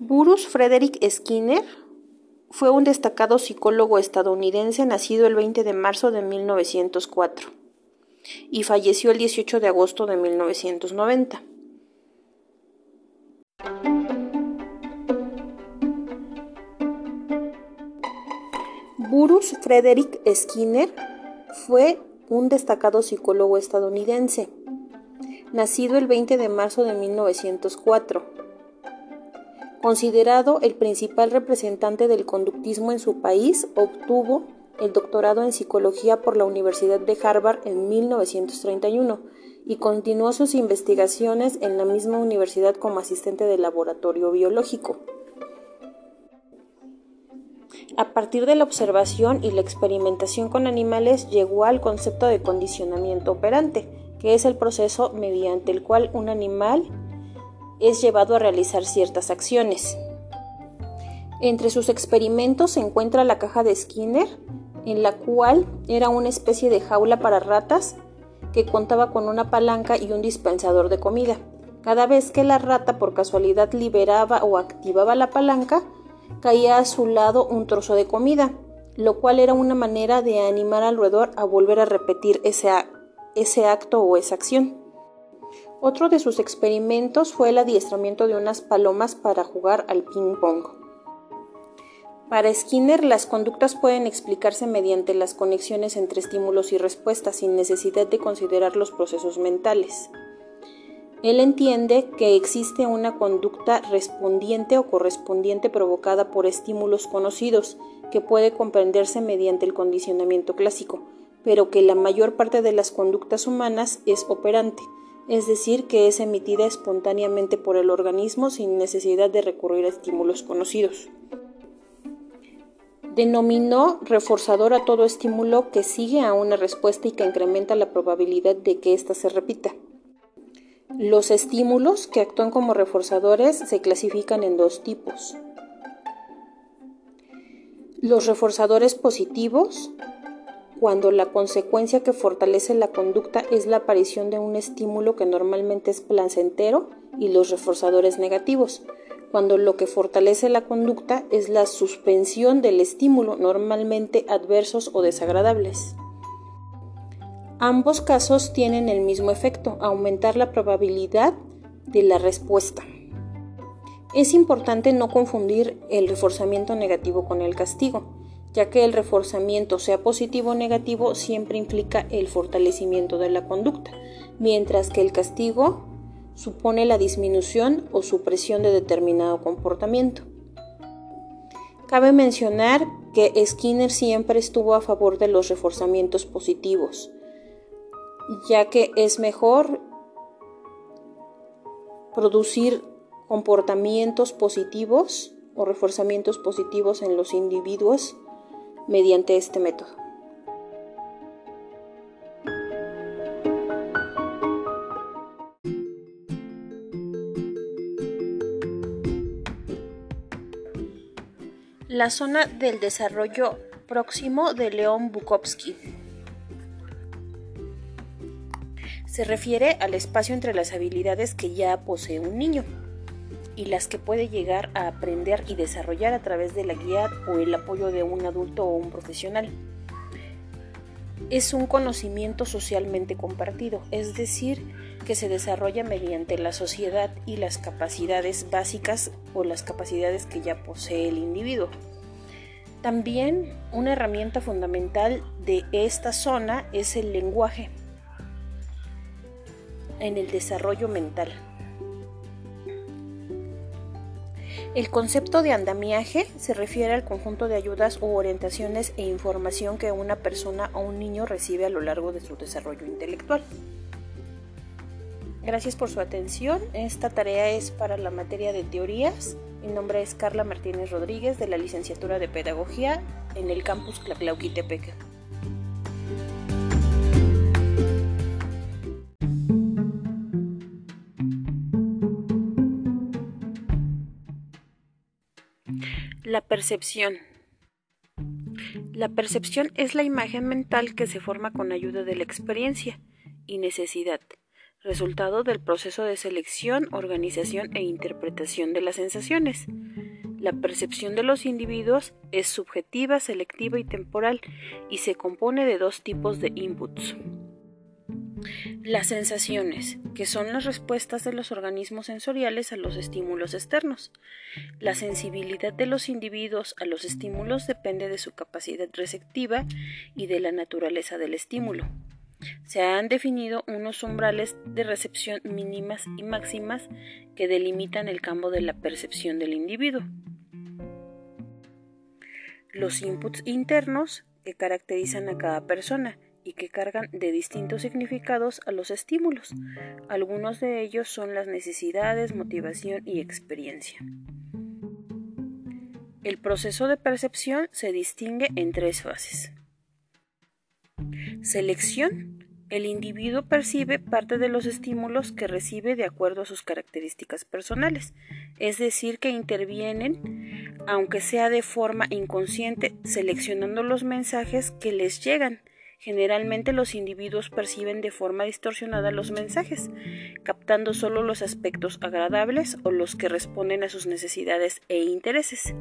Bruce Frederick Skinner fue un destacado psicólogo estadounidense nacido el 20 de marzo de 1904 y falleció el 18 de agosto de 1990. Bruce Frederick Skinner fue un destacado psicólogo estadounidense, nacido el 20 de marzo de 1904. Considerado el principal representante del conductismo en su país, obtuvo el doctorado en psicología por la Universidad de Harvard en 1931 y continuó sus investigaciones en la misma universidad como asistente de laboratorio biológico. A partir de la observación y la experimentación con animales llegó al concepto de condicionamiento operante, que es el proceso mediante el cual un animal es llevado a realizar ciertas acciones. Entre sus experimentos se encuentra la caja de Skinner, en la cual era una especie de jaula para ratas que contaba con una palanca y un dispensador de comida. Cada vez que la rata por casualidad liberaba o activaba la palanca, caía a su lado un trozo de comida, lo cual era una manera de animar al roedor a volver a repetir ese, ese acto o esa acción. Otro de sus experimentos fue el adiestramiento de unas palomas para jugar al ping-pong. Para Skinner, las conductas pueden explicarse mediante las conexiones entre estímulos y respuestas sin necesidad de considerar los procesos mentales. Él entiende que existe una conducta respondiente o correspondiente provocada por estímulos conocidos, que puede comprenderse mediante el condicionamiento clásico, pero que la mayor parte de las conductas humanas es operante, es decir, que es emitida espontáneamente por el organismo sin necesidad de recurrir a estímulos conocidos. Denominó reforzador a todo estímulo que sigue a una respuesta y que incrementa la probabilidad de que ésta se repita. Los estímulos que actúan como reforzadores se clasifican en dos tipos. Los reforzadores positivos, cuando la consecuencia que fortalece la conducta es la aparición de un estímulo que normalmente es placentero, y los reforzadores negativos, cuando lo que fortalece la conducta es la suspensión del estímulo, normalmente adversos o desagradables. Ambos casos tienen el mismo efecto, aumentar la probabilidad de la respuesta. Es importante no confundir el reforzamiento negativo con el castigo, ya que el reforzamiento, sea positivo o negativo, siempre implica el fortalecimiento de la conducta, mientras que el castigo supone la disminución o supresión de determinado comportamiento. Cabe mencionar que Skinner siempre estuvo a favor de los reforzamientos positivos, ya que es mejor producir comportamientos positivos o reforzamientos positivos en los individuos mediante este método. La zona del desarrollo próximo de León Bukowski. Se refiere al espacio entre las habilidades que ya posee un niño y las que puede llegar a aprender y desarrollar a través de la guía o el apoyo de un adulto o un profesional. Es un conocimiento socialmente compartido, es decir, que se desarrolla mediante la sociedad y las capacidades básicas o las capacidades que ya posee el individuo. También una herramienta fundamental de esta zona es el lenguaje en el desarrollo mental. El concepto de andamiaje se refiere al conjunto de ayudas u orientaciones e información que una persona o un niño recibe a lo largo de su desarrollo intelectual. Gracias por su atención. Esta tarea es para la materia de teorías. Mi nombre es Carla Martínez Rodríguez de la licenciatura de Pedagogía en el campus Tlaclauquitepec. La percepción. La percepción es la imagen mental que se forma con ayuda de la experiencia y necesidad, resultado del proceso de selección, organización e interpretación de las sensaciones. La percepción de los individuos es subjetiva, selectiva y temporal y se compone de dos tipos de inputs. Las sensaciones, que son las respuestas de los organismos sensoriales a los estímulos externos. La sensibilidad de los individuos a los estímulos depende de su capacidad receptiva y de la naturaleza del estímulo. Se han definido unos umbrales de recepción mínimas y máximas que delimitan el campo de la percepción del individuo. Los inputs internos que caracterizan a cada persona y que cargan de distintos significados a los estímulos. Algunos de ellos son las necesidades, motivación y experiencia. El proceso de percepción se distingue en tres fases. Selección. El individuo percibe parte de los estímulos que recibe de acuerdo a sus características personales, es decir, que intervienen, aunque sea de forma inconsciente, seleccionando los mensajes que les llegan Generalmente los individuos perciben de forma distorsionada los mensajes, captando solo los aspectos agradables o los que responden a sus necesidades e intereses.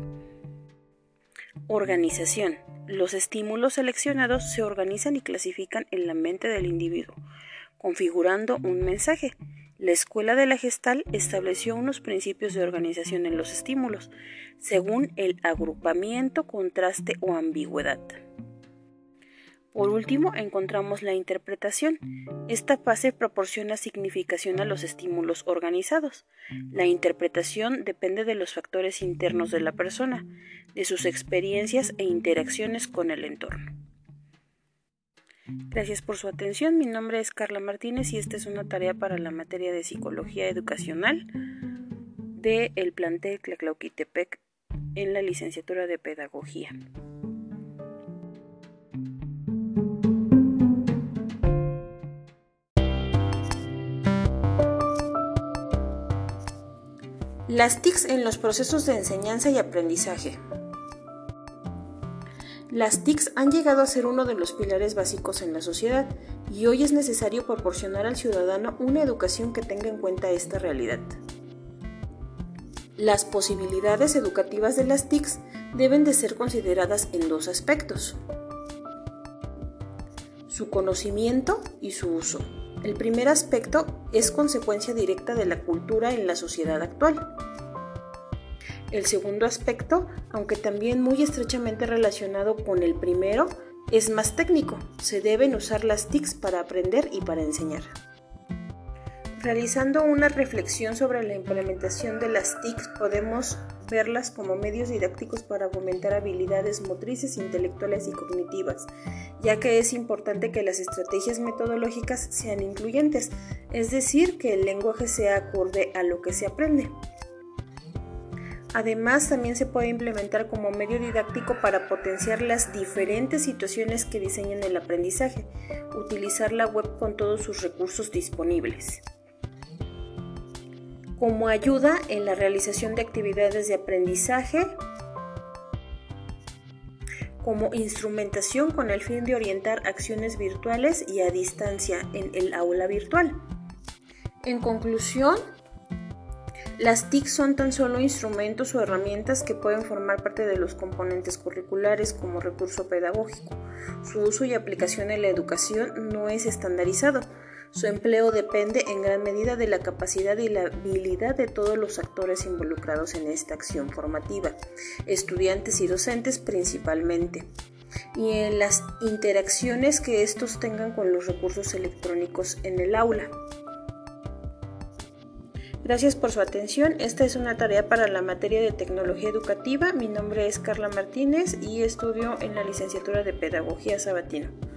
Organización. Los estímulos seleccionados se organizan y clasifican en la mente del individuo, configurando un mensaje. La escuela de la gestal estableció unos principios de organización en los estímulos, según el agrupamiento, contraste o ambigüedad. Por último, encontramos la interpretación. Esta fase proporciona significación a los estímulos organizados. La interpretación depende de los factores internos de la persona, de sus experiencias e interacciones con el entorno. Gracias por su atención. Mi nombre es Carla Martínez y esta es una tarea para la materia de psicología educacional del el plantel Tlaclauquitepec en la licenciatura de pedagogía. Las TICs en los procesos de enseñanza y aprendizaje. Las TICs han llegado a ser uno de los pilares básicos en la sociedad y hoy es necesario proporcionar al ciudadano una educación que tenga en cuenta esta realidad. Las posibilidades educativas de las TICs deben de ser consideradas en dos aspectos. Su conocimiento y su uso. El primer aspecto es consecuencia directa de la cultura en la sociedad actual. El segundo aspecto, aunque también muy estrechamente relacionado con el primero, es más técnico. Se deben usar las TICs para aprender y para enseñar. Realizando una reflexión sobre la implementación de las TICs, podemos verlas como medios didácticos para fomentar habilidades motrices, intelectuales y cognitivas, ya que es importante que las estrategias metodológicas sean incluyentes, es decir, que el lenguaje sea acorde a lo que se aprende. Además, también se puede implementar como medio didáctico para potenciar las diferentes situaciones que diseñan el aprendizaje, utilizar la web con todos sus recursos disponibles como ayuda en la realización de actividades de aprendizaje, como instrumentación con el fin de orientar acciones virtuales y a distancia en el aula virtual. En conclusión, las TIC son tan solo instrumentos o herramientas que pueden formar parte de los componentes curriculares como recurso pedagógico. Su uso y aplicación en la educación no es estandarizado, su empleo depende en gran medida de la capacidad y la habilidad de todos los actores involucrados en esta acción formativa, estudiantes y docentes principalmente, y en las interacciones que estos tengan con los recursos electrónicos en el aula. Gracias por su atención. Esta es una tarea para la materia de tecnología educativa. Mi nombre es Carla Martínez y estudio en la licenciatura de Pedagogía Sabatino.